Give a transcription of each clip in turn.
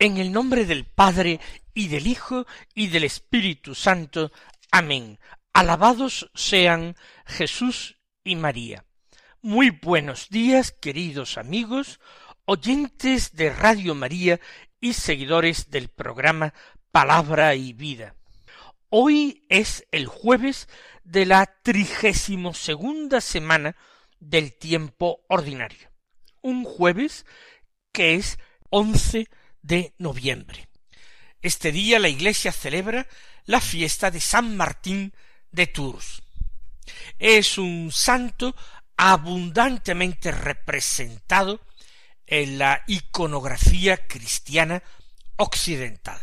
En el nombre del Padre y del Hijo y del Espíritu Santo. Amén. Alabados sean Jesús y María. Muy buenos días, queridos amigos, oyentes de Radio María y seguidores del programa Palabra y Vida. Hoy es el jueves de la trigésimo segunda semana del tiempo ordinario. Un jueves que es once de noviembre. Este día la Iglesia celebra la fiesta de San Martín de Tours. Es un santo abundantemente representado en la iconografía cristiana occidental.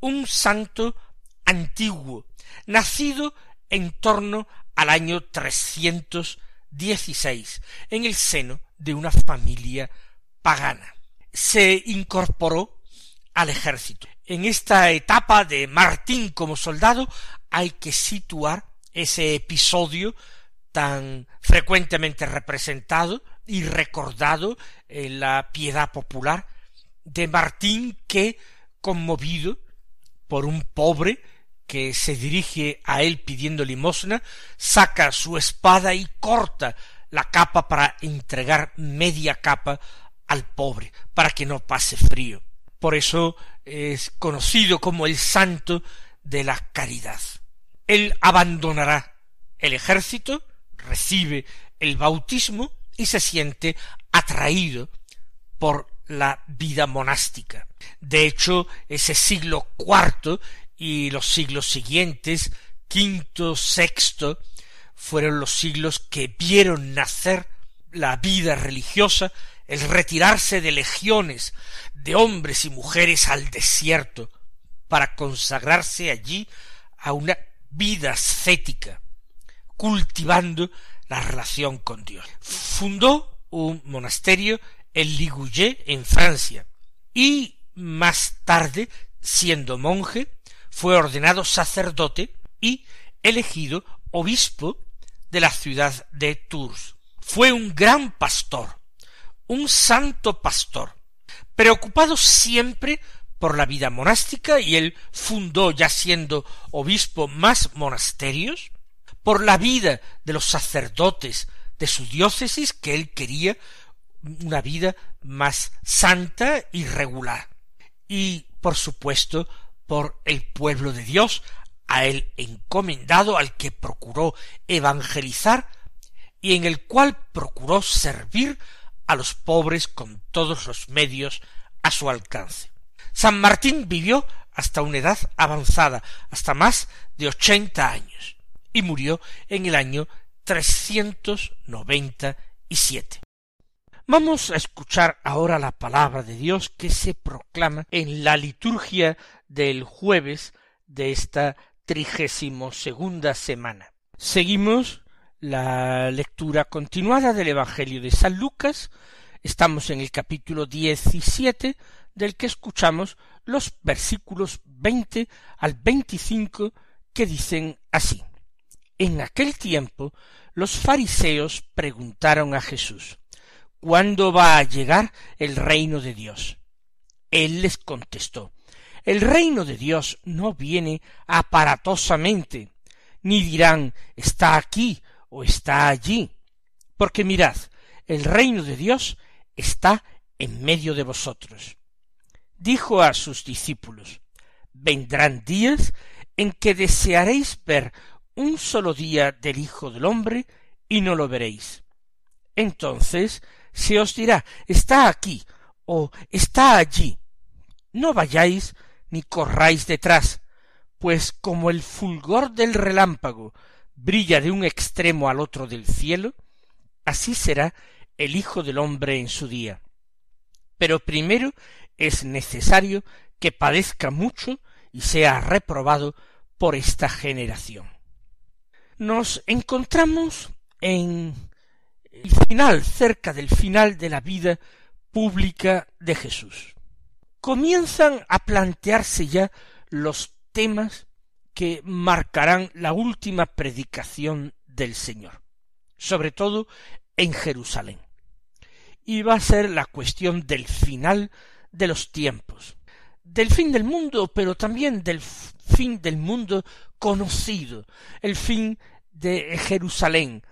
Un santo antiguo, nacido en torno al año 316, en el seno de una familia pagana se incorporó al ejército. En esta etapa de Martín como soldado hay que situar ese episodio tan frecuentemente representado y recordado en la piedad popular de Martín que, conmovido por un pobre que se dirige a él pidiendo limosna, saca su espada y corta la capa para entregar media capa al pobre, para que no pase frío. Por eso es conocido como el santo de la caridad. Él abandonará el ejército, recibe el bautismo y se siente atraído por la vida monástica. De hecho, ese siglo cuarto y los siglos siguientes, quinto, sexto, fueron los siglos que vieron nacer la vida religiosa el retirarse de legiones de hombres y mujeres al desierto para consagrarse allí a una vida ascética, cultivando la relación con Dios. Fundó un monasterio en Ligouillet, en Francia, y más tarde, siendo monje, fue ordenado sacerdote y elegido obispo de la ciudad de Tours. Fue un gran pastor, un santo pastor, preocupado siempre por la vida monástica, y él fundó, ya siendo obispo, más monasterios, por la vida de los sacerdotes de su diócesis, que él quería una vida más santa y regular, y por supuesto por el pueblo de Dios, a él encomendado, al que procuró evangelizar, y en el cual procuró servir a los pobres con todos los medios a su alcance. San Martín vivió hasta una edad avanzada, hasta más de ochenta años, y murió en el año trescientos noventa y siete. Vamos a escuchar ahora la palabra de Dios que se proclama en la liturgia del jueves de esta trigésimo segunda semana. Seguimos la lectura continuada del Evangelio de San Lucas. Estamos en el capítulo diecisiete, del que escuchamos los versículos veinte al veinticinco que dicen así. En aquel tiempo los fariseos preguntaron a Jesús ¿Cuándo va a llegar el reino de Dios? Él les contestó El reino de Dios no viene aparatosamente, ni dirán está aquí o está allí. Porque mirad, el reino de Dios está en medio de vosotros. Dijo a sus discípulos, vendrán días en que desearéis ver un solo día del Hijo del hombre y no lo veréis. Entonces se os dirá, está aquí o está allí. No vayáis ni corráis detrás, pues como el fulgor del relámpago brilla de un extremo al otro del cielo, así será el Hijo del hombre en su día. Pero primero es necesario que padezca mucho y sea reprobado por esta generación. Nos encontramos en el final, cerca del final de la vida pública de Jesús. Comienzan a plantearse ya los temas que marcarán la última predicación del Señor, sobre todo en Jerusalén. Y va a ser la cuestión del final de los tiempos, del fin del mundo, pero también del fin del mundo conocido, el fin de Jerusalén,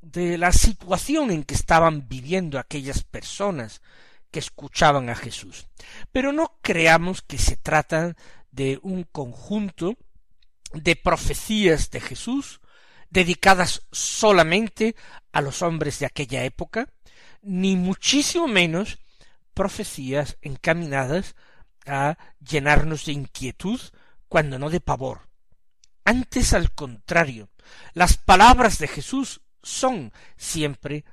de la situación en que estaban viviendo aquellas personas que escuchaban a Jesús. Pero no creamos que se trata de un conjunto de profecías de Jesús dedicadas solamente a los hombres de aquella época, ni muchísimo menos profecías encaminadas a llenarnos de inquietud, cuando no de pavor. Antes al contrario, las palabras de Jesús son siempre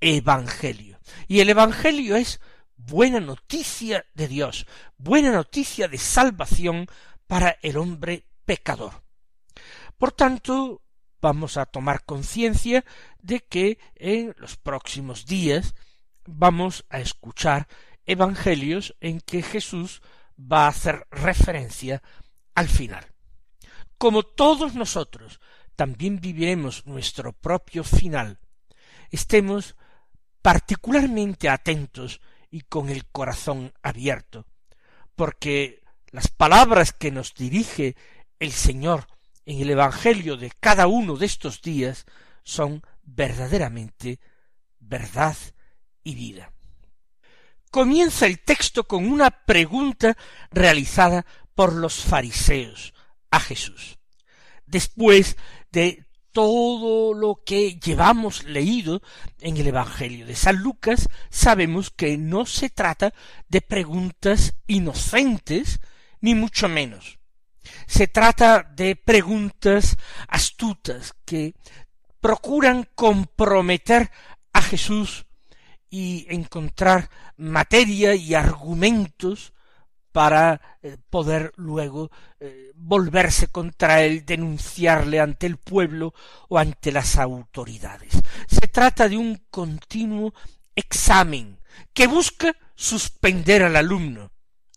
Evangelio. Y el Evangelio es buena noticia de Dios, buena noticia de salvación para el hombre pecador. Por tanto, vamos a tomar conciencia de que en los próximos días vamos a escuchar evangelios en que Jesús va a hacer referencia al final. Como todos nosotros también viviremos nuestro propio final, estemos particularmente atentos y con el corazón abierto, porque las palabras que nos dirige el Señor en el Evangelio de cada uno de estos días son verdaderamente verdad y vida. Comienza el texto con una pregunta realizada por los fariseos a Jesús. Después de todo lo que llevamos leído en el Evangelio de San Lucas, sabemos que no se trata de preguntas inocentes, ni mucho menos. Se trata de preguntas astutas que procuran comprometer a Jesús y encontrar materia y argumentos para eh, poder luego eh, volverse contra él, denunciarle ante el pueblo o ante las autoridades. Se trata de un continuo examen que busca suspender al alumno.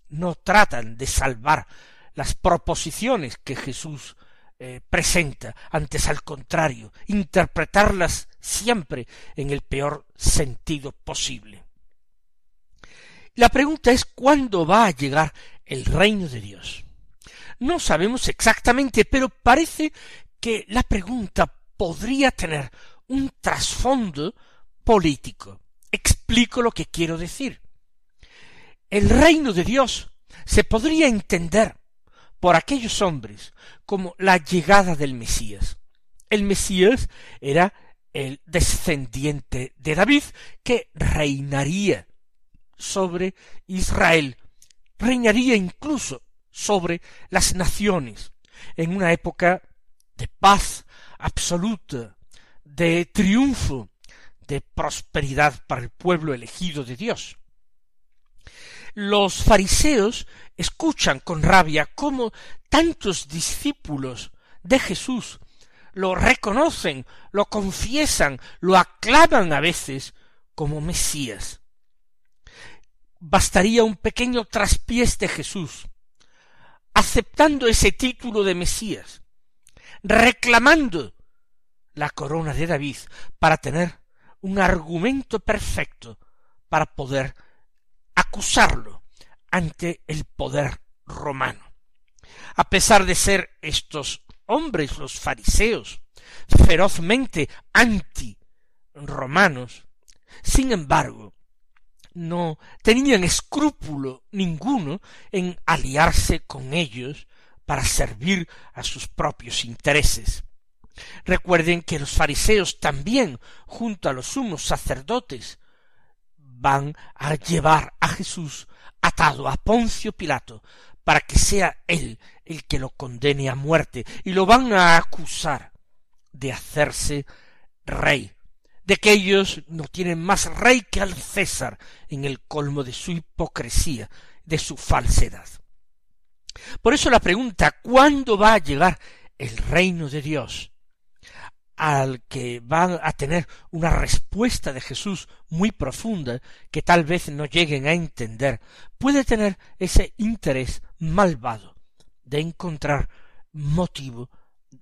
No tratan de salvar las proposiciones que Jesús eh, presenta, antes al contrario, interpretarlas siempre en el peor sentido posible. La pregunta es cuándo va a llegar el reino de Dios. No sabemos exactamente, pero parece que la pregunta podría tener un trasfondo político. Explico lo que quiero decir. El reino de Dios se podría entender por aquellos hombres como la llegada del Mesías. El Mesías era el descendiente de David que reinaría sobre Israel, reinaría incluso sobre las naciones, en una época de paz absoluta, de triunfo, de prosperidad para el pueblo elegido de Dios. Los fariseos escuchan con rabia cómo tantos discípulos de Jesús lo reconocen, lo confiesan, lo aclaman a veces como Mesías. Bastaría un pequeño traspiés de Jesús, aceptando ese título de Mesías, reclamando la corona de David para tener un argumento perfecto para poder acusarlo ante el poder romano. A pesar de ser estos hombres, los fariseos, ferozmente anti romanos, sin embargo, no tenían escrúpulo ninguno en aliarse con ellos para servir a sus propios intereses. Recuerden que los fariseos también, junto a los sumos sacerdotes, van a llevar a Jesús atado a Poncio Pilato para que sea él el que lo condene a muerte y lo van a acusar de hacerse rey de que ellos no tienen más rey que al César en el colmo de su hipocresía, de su falsedad. Por eso la pregunta ¿cuándo va a llegar el reino de Dios? Al que van a tener una respuesta de Jesús muy profunda que tal vez no lleguen a entender, puede tener ese interés malvado de encontrar motivo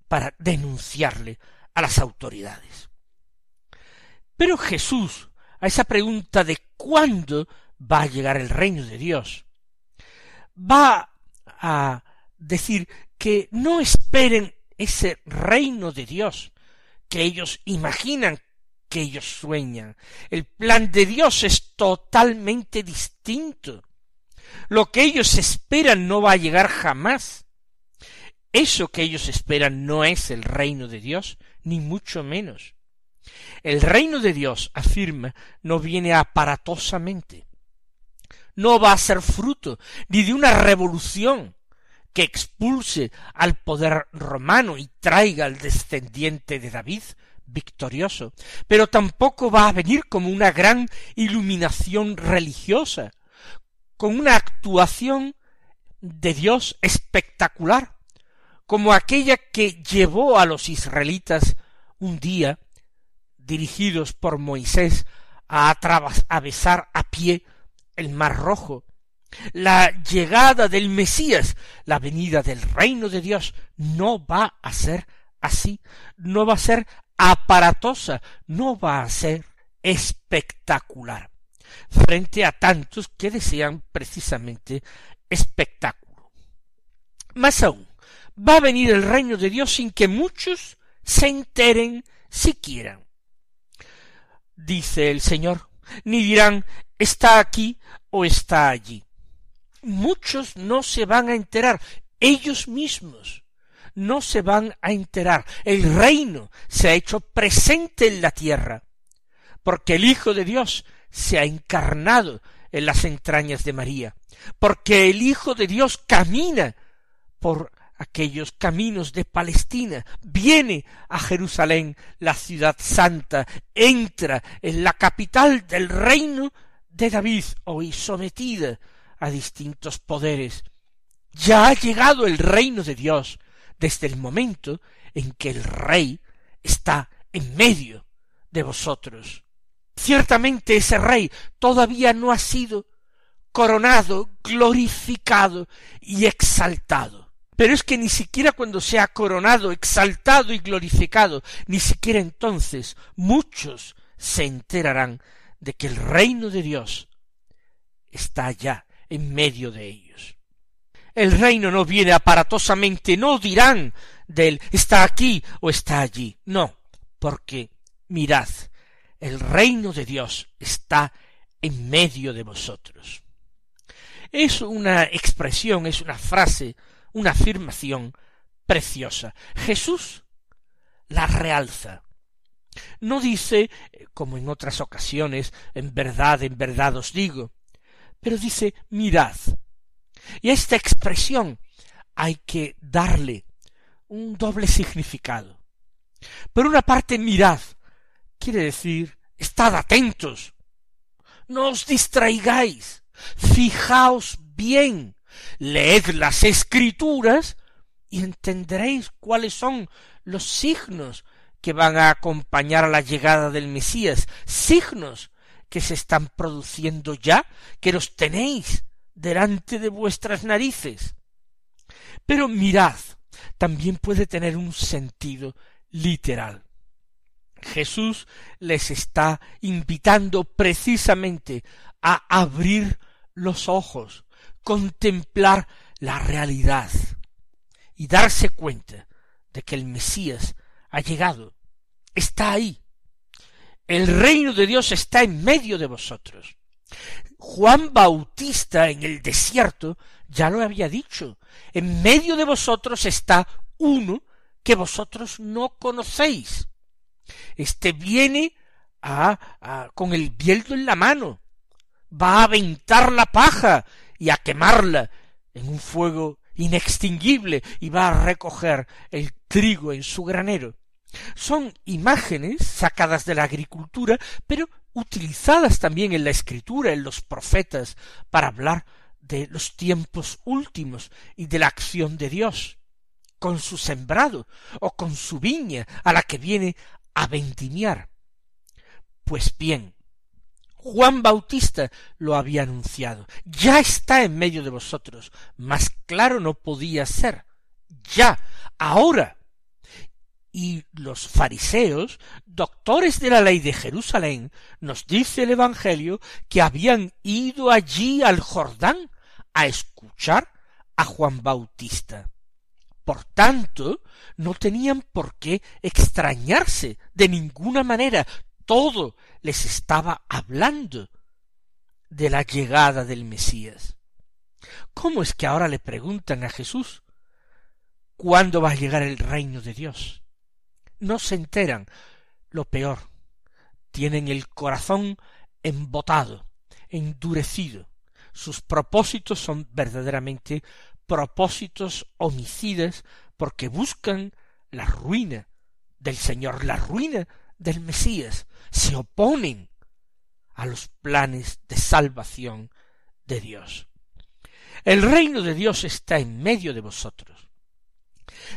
para denunciarle a las autoridades. Pero Jesús, a esa pregunta de cuándo va a llegar el reino de Dios, va a decir que no esperen ese reino de Dios que ellos imaginan, que ellos sueñan. El plan de Dios es totalmente distinto. Lo que ellos esperan no va a llegar jamás. Eso que ellos esperan no es el reino de Dios, ni mucho menos. El reino de Dios, afirma, no viene aparatosamente. No va a ser fruto ni de una revolución que expulse al poder romano y traiga al descendiente de David victorioso, pero tampoco va a venir como una gran iluminación religiosa, con una actuación de Dios espectacular, como aquella que llevó a los israelitas un día, dirigidos por Moisés, a atravesar a pie el mar rojo, la llegada del Mesías, la venida del reino de Dios, no va a ser así, no va a ser aparatosa, no va a ser espectacular, frente a tantos que desean precisamente espectáculo. Más aún, va a venir el reino de Dios sin que muchos se enteren siquiera. Dice el Señor, ni dirán está aquí o está allí muchos no se van a enterar, ellos mismos no se van a enterar. El reino se ha hecho presente en la tierra, porque el Hijo de Dios se ha encarnado en las entrañas de María, porque el Hijo de Dios camina por aquellos caminos de Palestina, viene a Jerusalén, la ciudad santa, entra en la capital del reino de David, hoy sometida a distintos poderes. Ya ha llegado el reino de Dios desde el momento en que el rey está en medio de vosotros. Ciertamente ese rey todavía no ha sido coronado, glorificado y exaltado. Pero es que ni siquiera cuando sea coronado, exaltado y glorificado, ni siquiera entonces muchos se enterarán de que el reino de Dios está ya en medio de ellos. El reino no viene aparatosamente, no dirán de él está aquí o está allí, no, porque mirad, el reino de Dios está en medio de vosotros. Es una expresión, es una frase, una afirmación preciosa. Jesús la realza. No dice, como en otras ocasiones, en verdad, en verdad os digo, pero dice mirad. Y a esta expresión hay que darle un doble significado. Por una parte, mirad, quiere decir, estad atentos, no os distraigáis, fijaos bien, leed las escrituras y entenderéis cuáles son los signos que van a acompañar a la llegada del Mesías, signos que se están produciendo ya, que los tenéis delante de vuestras narices. Pero mirad, también puede tener un sentido literal. Jesús les está invitando precisamente a abrir los ojos, contemplar la realidad y darse cuenta de que el Mesías ha llegado, está ahí, el reino de Dios está en medio de vosotros. Juan Bautista en el desierto ya lo había dicho. En medio de vosotros está uno que vosotros no conocéis. Este viene a, con el bieldo en la mano, va a aventar la paja y a quemarla en un fuego inextinguible y va a recoger el trigo en su granero. Son imágenes sacadas de la agricultura, pero utilizadas también en la escritura, en los profetas, para hablar de los tiempos últimos y de la acción de Dios, con su sembrado o con su viña a la que viene a vendimiar. Pues bien, Juan Bautista lo había anunciado. Ya está en medio de vosotros. Más claro no podía ser. Ya, ahora. Y los fariseos, doctores de la ley de Jerusalén, nos dice el Evangelio que habían ido allí al Jordán a escuchar a Juan Bautista. Por tanto, no tenían por qué extrañarse de ninguna manera. Todo les estaba hablando de la llegada del Mesías. ¿Cómo es que ahora le preguntan a Jesús cuándo va a llegar el reino de Dios? No se enteran. Lo peor, tienen el corazón embotado, endurecido. Sus propósitos son verdaderamente propósitos homicidas porque buscan la ruina del Señor, la ruina del Mesías, se oponen a los planes de salvación de Dios. El reino de Dios está en medio de vosotros.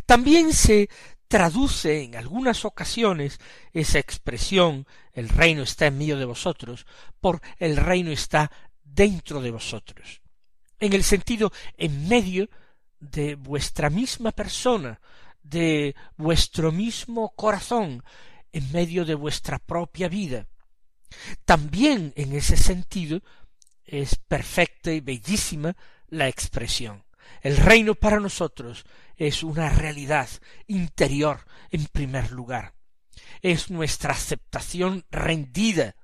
También se traduce en algunas ocasiones esa expresión el reino está en medio de vosotros por el reino está dentro de vosotros en el sentido en medio de vuestra misma persona, de vuestro mismo corazón, en medio de vuestra propia vida. También en ese sentido es perfecta y bellísima la expresión. El reino para nosotros es una realidad interior en primer lugar. Es nuestra aceptación rendida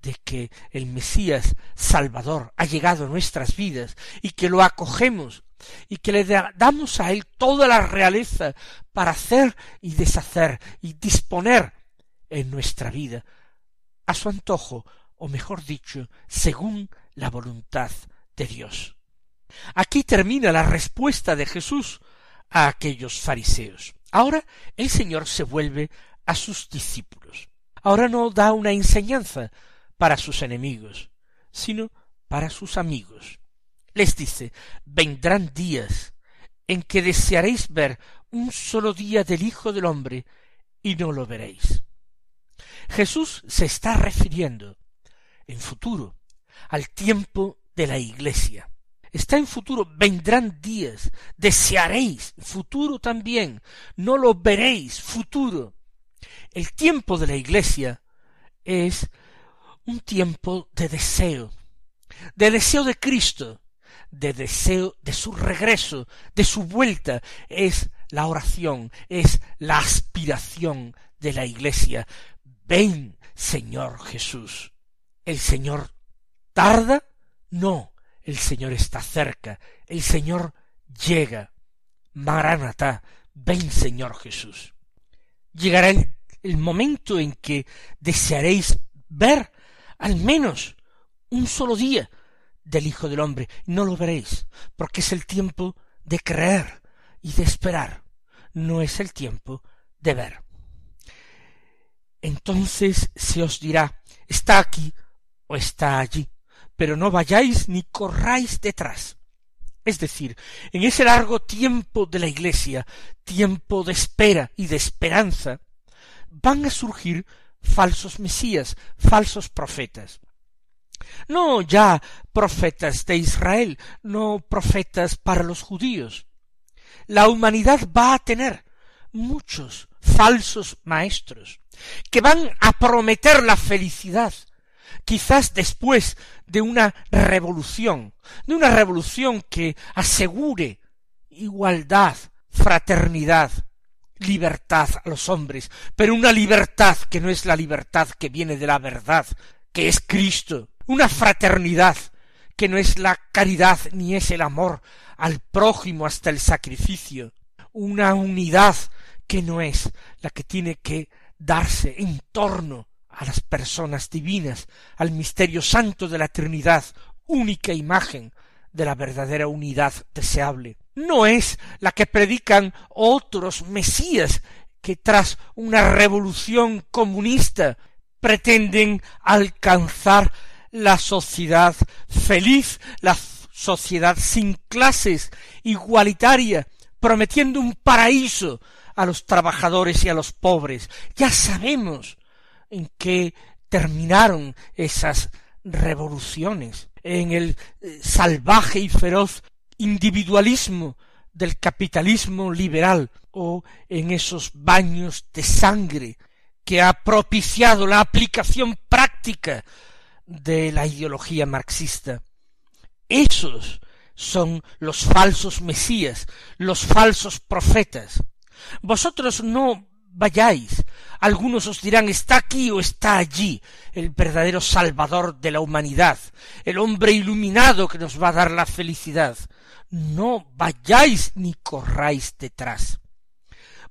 de que el Mesías Salvador ha llegado a nuestras vidas y que lo acogemos y que le damos a él toda la realeza para hacer y deshacer y disponer en nuestra vida a su antojo o mejor dicho según la voluntad de Dios. Aquí termina la respuesta de Jesús a aquellos fariseos. Ahora el Señor se vuelve a sus discípulos. Ahora no da una enseñanza, para sus enemigos, sino para sus amigos. Les dice, vendrán días en que desearéis ver un solo día del Hijo del Hombre y no lo veréis. Jesús se está refiriendo en futuro al tiempo de la Iglesia. Está en futuro, vendrán días, desearéis, futuro también, no lo veréis, futuro. El tiempo de la Iglesia es un tiempo de deseo, de deseo de Cristo, de deseo de su regreso, de su vuelta, es la oración, es la aspiración de la Iglesia. Ven, Señor Jesús. ¿El Señor tarda? No, el Señor está cerca, el Señor llega. Maranatá, ven, Señor Jesús. Llegará el, el momento en que desearéis ver al menos un solo día del Hijo del Hombre. No lo veréis, porque es el tiempo de creer y de esperar, no es el tiempo de ver. Entonces se os dirá, está aquí o está allí, pero no vayáis ni corráis detrás. Es decir, en ese largo tiempo de la Iglesia, tiempo de espera y de esperanza, van a surgir falsos mesías, falsos profetas. No ya profetas de Israel, no profetas para los judíos. La humanidad va a tener muchos falsos maestros que van a prometer la felicidad, quizás después de una revolución, de una revolución que asegure igualdad, fraternidad, libertad a los hombres, pero una libertad que no es la libertad que viene de la verdad, que es Cristo, una fraternidad que no es la caridad ni es el amor al prójimo hasta el sacrificio, una unidad que no es la que tiene que darse en torno a las personas divinas, al misterio santo de la Trinidad, única imagen de la verdadera unidad deseable no es la que predican otros mesías que tras una revolución comunista pretenden alcanzar la sociedad feliz, la sociedad sin clases, igualitaria, prometiendo un paraíso a los trabajadores y a los pobres. Ya sabemos en qué terminaron esas revoluciones, en el eh, salvaje y feroz individualismo del capitalismo liberal o en esos baños de sangre que ha propiciado la aplicación práctica de la ideología marxista. Esos son los falsos mesías, los falsos profetas. Vosotros no vayáis. Algunos os dirán está aquí o está allí el verdadero Salvador de la humanidad, el hombre iluminado que nos va a dar la felicidad. No vayáis ni corráis detrás.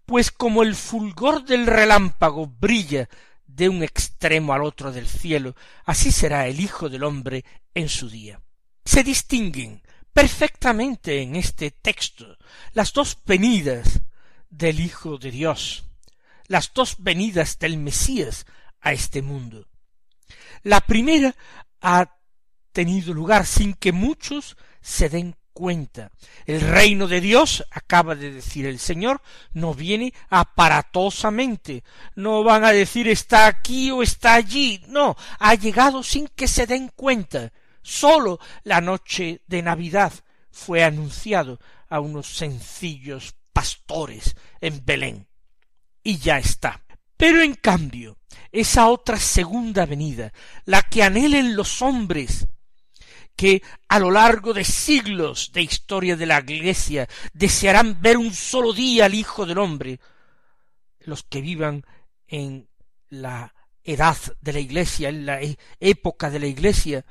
Pues como el fulgor del relámpago brilla de un extremo al otro del cielo, así será el Hijo del hombre en su día. Se distinguen perfectamente en este texto las dos venidas del Hijo de Dios, las dos venidas del Mesías a este mundo. La primera ha tenido lugar sin que muchos se den cuenta. El reino de Dios, acaba de decir el Señor, no viene aparatosamente. No van a decir está aquí o está allí. No, ha llegado sin que se den cuenta. Sólo la noche de Navidad fue anunciado a unos sencillos pastores en Belén. Y ya está. Pero en cambio, esa otra segunda venida, la que anhelen los hombres, que a lo largo de siglos de historia de la Iglesia desearán ver un solo día al Hijo del Hombre, los que vivan en la edad de la Iglesia, en la e-, época de la Iglesia,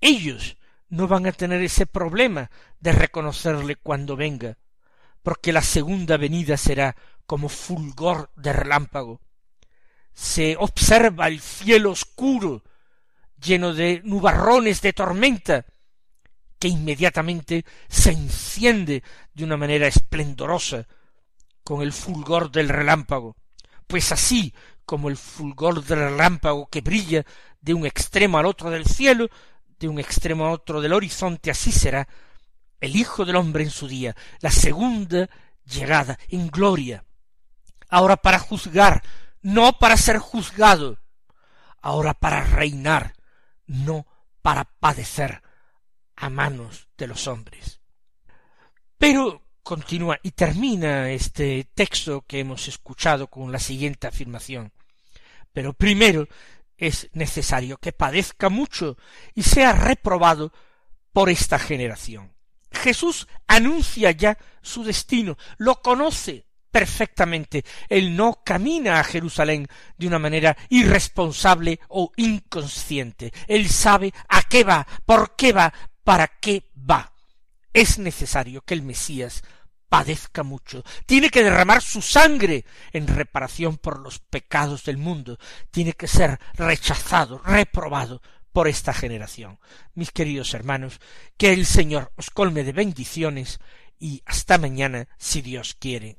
ellos no van a tener ese problema de reconocerle cuando venga, porque la segunda venida será como fulgor de relámpago. Se observa el cielo oscuro, lleno de nubarrones de tormenta, que inmediatamente se enciende de una manera esplendorosa con el fulgor del relámpago. Pues así como el fulgor del relámpago que brilla de un extremo al otro del cielo, de un extremo a otro del horizonte, así será el Hijo del Hombre en su día, la segunda llegada en gloria. Ahora para juzgar, no para ser juzgado, ahora para reinar, no para padecer a manos de los hombres. Pero continúa y termina este texto que hemos escuchado con la siguiente afirmación. Pero primero es necesario que padezca mucho y sea reprobado por esta generación. Jesús anuncia ya su destino, lo conoce perfectamente. Él no camina a Jerusalén de una manera irresponsable o inconsciente. Él sabe a qué va, por qué va, para qué va. Es necesario que el Mesías padezca mucho, tiene que derramar su sangre en reparación por los pecados del mundo, tiene que ser rechazado, reprobado por esta generación. Mis queridos hermanos, que el Señor os colme de bendiciones y hasta mañana si Dios quiere.